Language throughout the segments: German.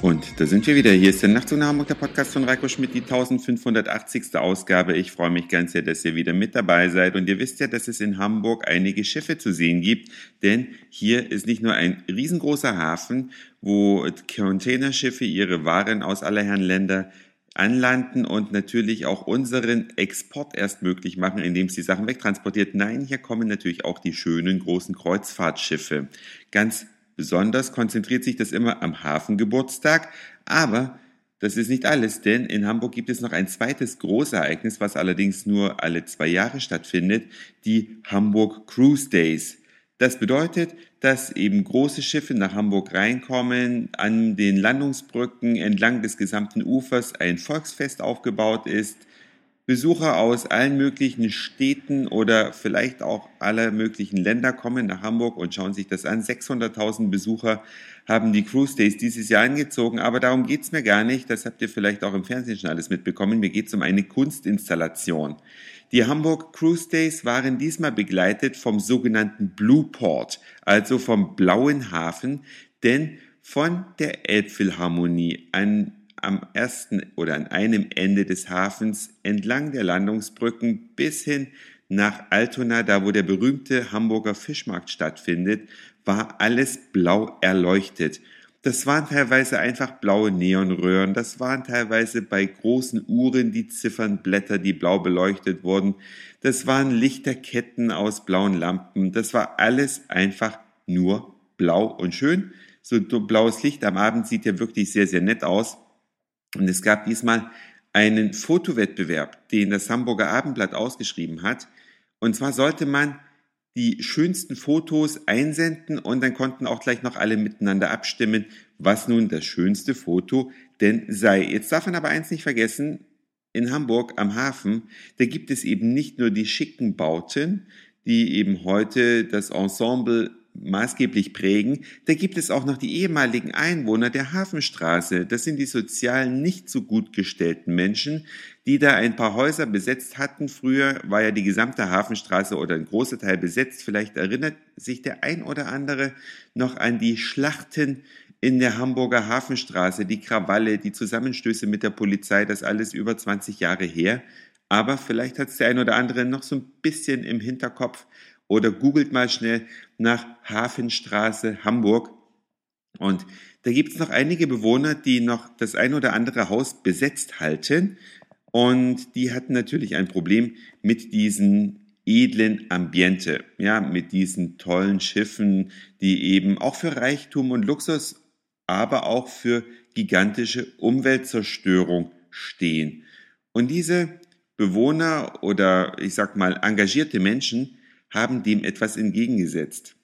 Und da sind wir wieder. Hier ist der Nachtzug nach Hamburg, der Podcast von Reiko Schmidt, die 1580. Ausgabe. Ich freue mich ganz sehr, dass ihr wieder mit dabei seid. Und ihr wisst ja, dass es in Hamburg einige Schiffe zu sehen gibt. Denn hier ist nicht nur ein riesengroßer Hafen, wo Containerschiffe ihre Waren aus aller Herren Länder anlanden und natürlich auch unseren Export erst möglich machen, indem sie Sachen wegtransportiert. Nein, hier kommen natürlich auch die schönen großen Kreuzfahrtschiffe. Ganz Besonders konzentriert sich das immer am Hafengeburtstag, aber das ist nicht alles, denn in Hamburg gibt es noch ein zweites Großereignis, was allerdings nur alle zwei Jahre stattfindet, die Hamburg Cruise Days. Das bedeutet, dass eben große Schiffe nach Hamburg reinkommen, an den Landungsbrücken entlang des gesamten Ufers ein Volksfest aufgebaut ist, Besucher aus allen möglichen Städten oder vielleicht auch aller möglichen Länder kommen nach Hamburg und schauen sich das an. 600.000 Besucher haben die Cruise Days dieses Jahr angezogen, aber darum geht's mir gar nicht. Das habt ihr vielleicht auch im Fernsehen schon alles mitbekommen. Mir geht's um eine Kunstinstallation. Die Hamburg Cruise Days waren diesmal begleitet vom sogenannten Blue Port, also vom blauen Hafen, denn von der Elbphilharmonie, ein am ersten oder an einem Ende des Hafens entlang der Landungsbrücken bis hin nach Altona, da wo der berühmte Hamburger Fischmarkt stattfindet, war alles blau erleuchtet. Das waren teilweise einfach blaue Neonröhren, das waren teilweise bei großen Uhren die Ziffernblätter, die blau beleuchtet wurden, das waren Lichterketten aus blauen Lampen, das war alles einfach nur blau und schön. So blaues Licht am Abend sieht ja wirklich sehr, sehr nett aus. Und es gab diesmal einen Fotowettbewerb, den das Hamburger Abendblatt ausgeschrieben hat. Und zwar sollte man die schönsten Fotos einsenden und dann konnten auch gleich noch alle miteinander abstimmen, was nun das schönste Foto denn sei. Jetzt darf man aber eins nicht vergessen, in Hamburg am Hafen, da gibt es eben nicht nur die schicken Bauten, die eben heute das Ensemble maßgeblich prägen, da gibt es auch noch die ehemaligen Einwohner der Hafenstraße. Das sind die sozialen nicht so gut gestellten Menschen, die da ein paar Häuser besetzt hatten. Früher war ja die gesamte Hafenstraße oder ein großer Teil besetzt. Vielleicht erinnert sich der ein oder andere noch an die Schlachten in der Hamburger Hafenstraße, die Krawalle, die Zusammenstöße mit der Polizei, das alles über 20 Jahre her. Aber vielleicht hat es der ein oder andere noch so ein bisschen im Hinterkopf oder googelt mal schnell nach Hafenstraße Hamburg. Und da gibt es noch einige Bewohner, die noch das ein oder andere Haus besetzt halten. Und die hatten natürlich ein Problem mit diesen edlen Ambiente, ja, mit diesen tollen Schiffen, die eben auch für Reichtum und Luxus, aber auch für gigantische Umweltzerstörung stehen. Und diese Bewohner oder ich sag mal engagierte Menschen haben dem etwas entgegengesetzt.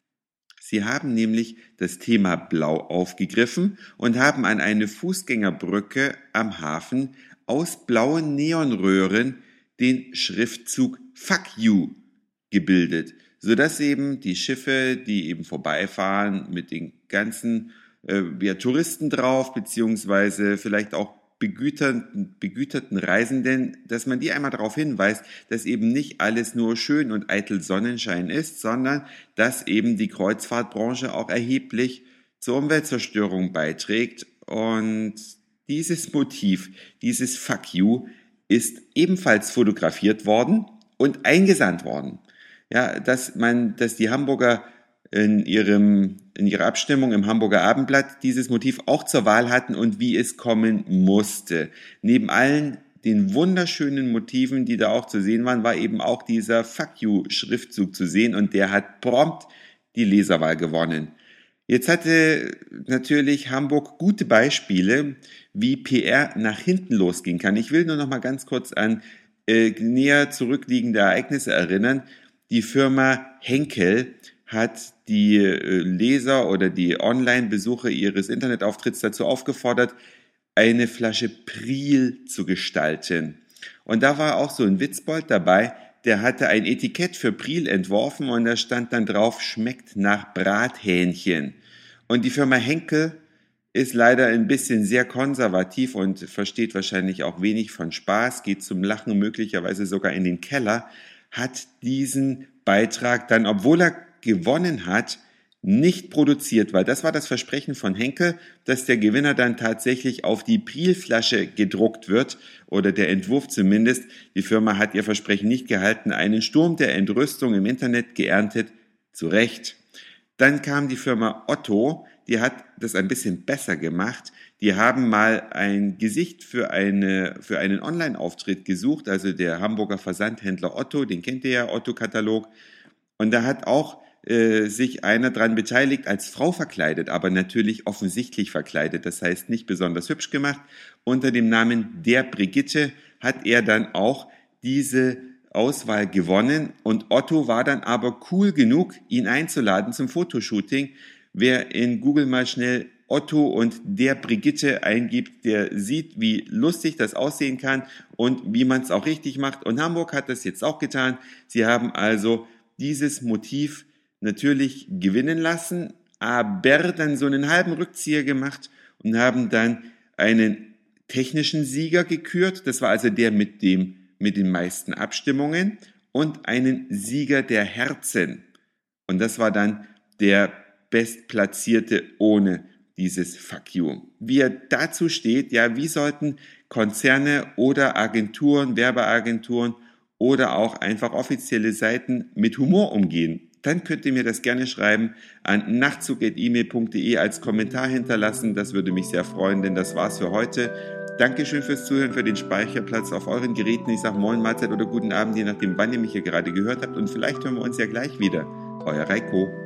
Sie haben nämlich das Thema Blau aufgegriffen und haben an eine Fußgängerbrücke am Hafen aus blauen Neonröhren den Schriftzug Fuck You gebildet, sodass eben die Schiffe, die eben vorbeifahren mit den ganzen äh, ja, Touristen drauf, beziehungsweise vielleicht auch begüterten, begüterten Reisenden, dass man die einmal darauf hinweist, dass eben nicht alles nur schön und eitel Sonnenschein ist, sondern dass eben die Kreuzfahrtbranche auch erheblich zur Umweltzerstörung beiträgt. Und dieses Motiv, dieses Fuck you, ist ebenfalls fotografiert worden und eingesandt worden. Ja, dass man, dass die Hamburger in, ihrem, in ihrer Abstimmung im Hamburger Abendblatt dieses Motiv auch zur Wahl hatten und wie es kommen musste. Neben allen den wunderschönen Motiven, die da auch zu sehen waren, war eben auch dieser Fuck You Schriftzug zu sehen und der hat prompt die Leserwahl gewonnen. Jetzt hatte natürlich Hamburg gute Beispiele, wie PR nach hinten losgehen kann. Ich will nur noch mal ganz kurz an äh, näher zurückliegende Ereignisse erinnern. Die Firma Henkel hat die äh, Leser oder die Online-Besucher ihres Internetauftritts dazu aufgefordert, eine Flasche Priel zu gestalten. Und da war auch so ein Witzbold dabei, der hatte ein Etikett für Priel entworfen und da stand dann drauf, schmeckt nach Brathähnchen. Und die Firma Henkel ist leider ein bisschen sehr konservativ und versteht wahrscheinlich auch wenig von Spaß, geht zum Lachen möglicherweise sogar in den Keller, hat diesen Beitrag dann, obwohl er gewonnen hat, nicht produziert, weil das war das Versprechen von Henkel, dass der Gewinner dann tatsächlich auf die Prielflasche gedruckt wird oder der Entwurf zumindest. Die Firma hat ihr Versprechen nicht gehalten, einen Sturm der Entrüstung im Internet geerntet, zu Recht. Dann kam die Firma Otto, die hat das ein bisschen besser gemacht. Die haben mal ein Gesicht für, eine, für einen Online-Auftritt gesucht, also der Hamburger Versandhändler Otto, den kennt ihr ja, Otto-Katalog. Und da hat auch äh, sich einer dran beteiligt, als Frau verkleidet, aber natürlich offensichtlich verkleidet, das heißt nicht besonders hübsch gemacht. Unter dem Namen der Brigitte hat er dann auch diese Auswahl gewonnen und Otto war dann aber cool genug, ihn einzuladen zum Fotoshooting. Wer in Google mal schnell Otto und der Brigitte eingibt, der sieht, wie lustig das aussehen kann und wie man es auch richtig macht. Und Hamburg hat das jetzt auch getan. Sie haben also dieses Motiv natürlich gewinnen lassen, aber dann so einen halben Rückzieher gemacht und haben dann einen technischen Sieger gekürt. Das war also der mit dem, mit den meisten Abstimmungen und einen Sieger der Herzen. Und das war dann der bestplatzierte ohne dieses Fuck you. Wie er dazu steht, ja, wie sollten Konzerne oder Agenturen, Werbeagenturen oder auch einfach offizielle Seiten mit Humor umgehen? Dann könnt ihr mir das gerne schreiben an nachtzug.email.de als Kommentar hinterlassen. Das würde mich sehr freuen, denn das war's für heute. Dankeschön fürs Zuhören, für den Speicherplatz auf euren Geräten. Ich sage Moin, Mahlzeit oder guten Abend, je nachdem, wann ihr mich hier gerade gehört habt. Und vielleicht hören wir uns ja gleich wieder. Euer Reiko.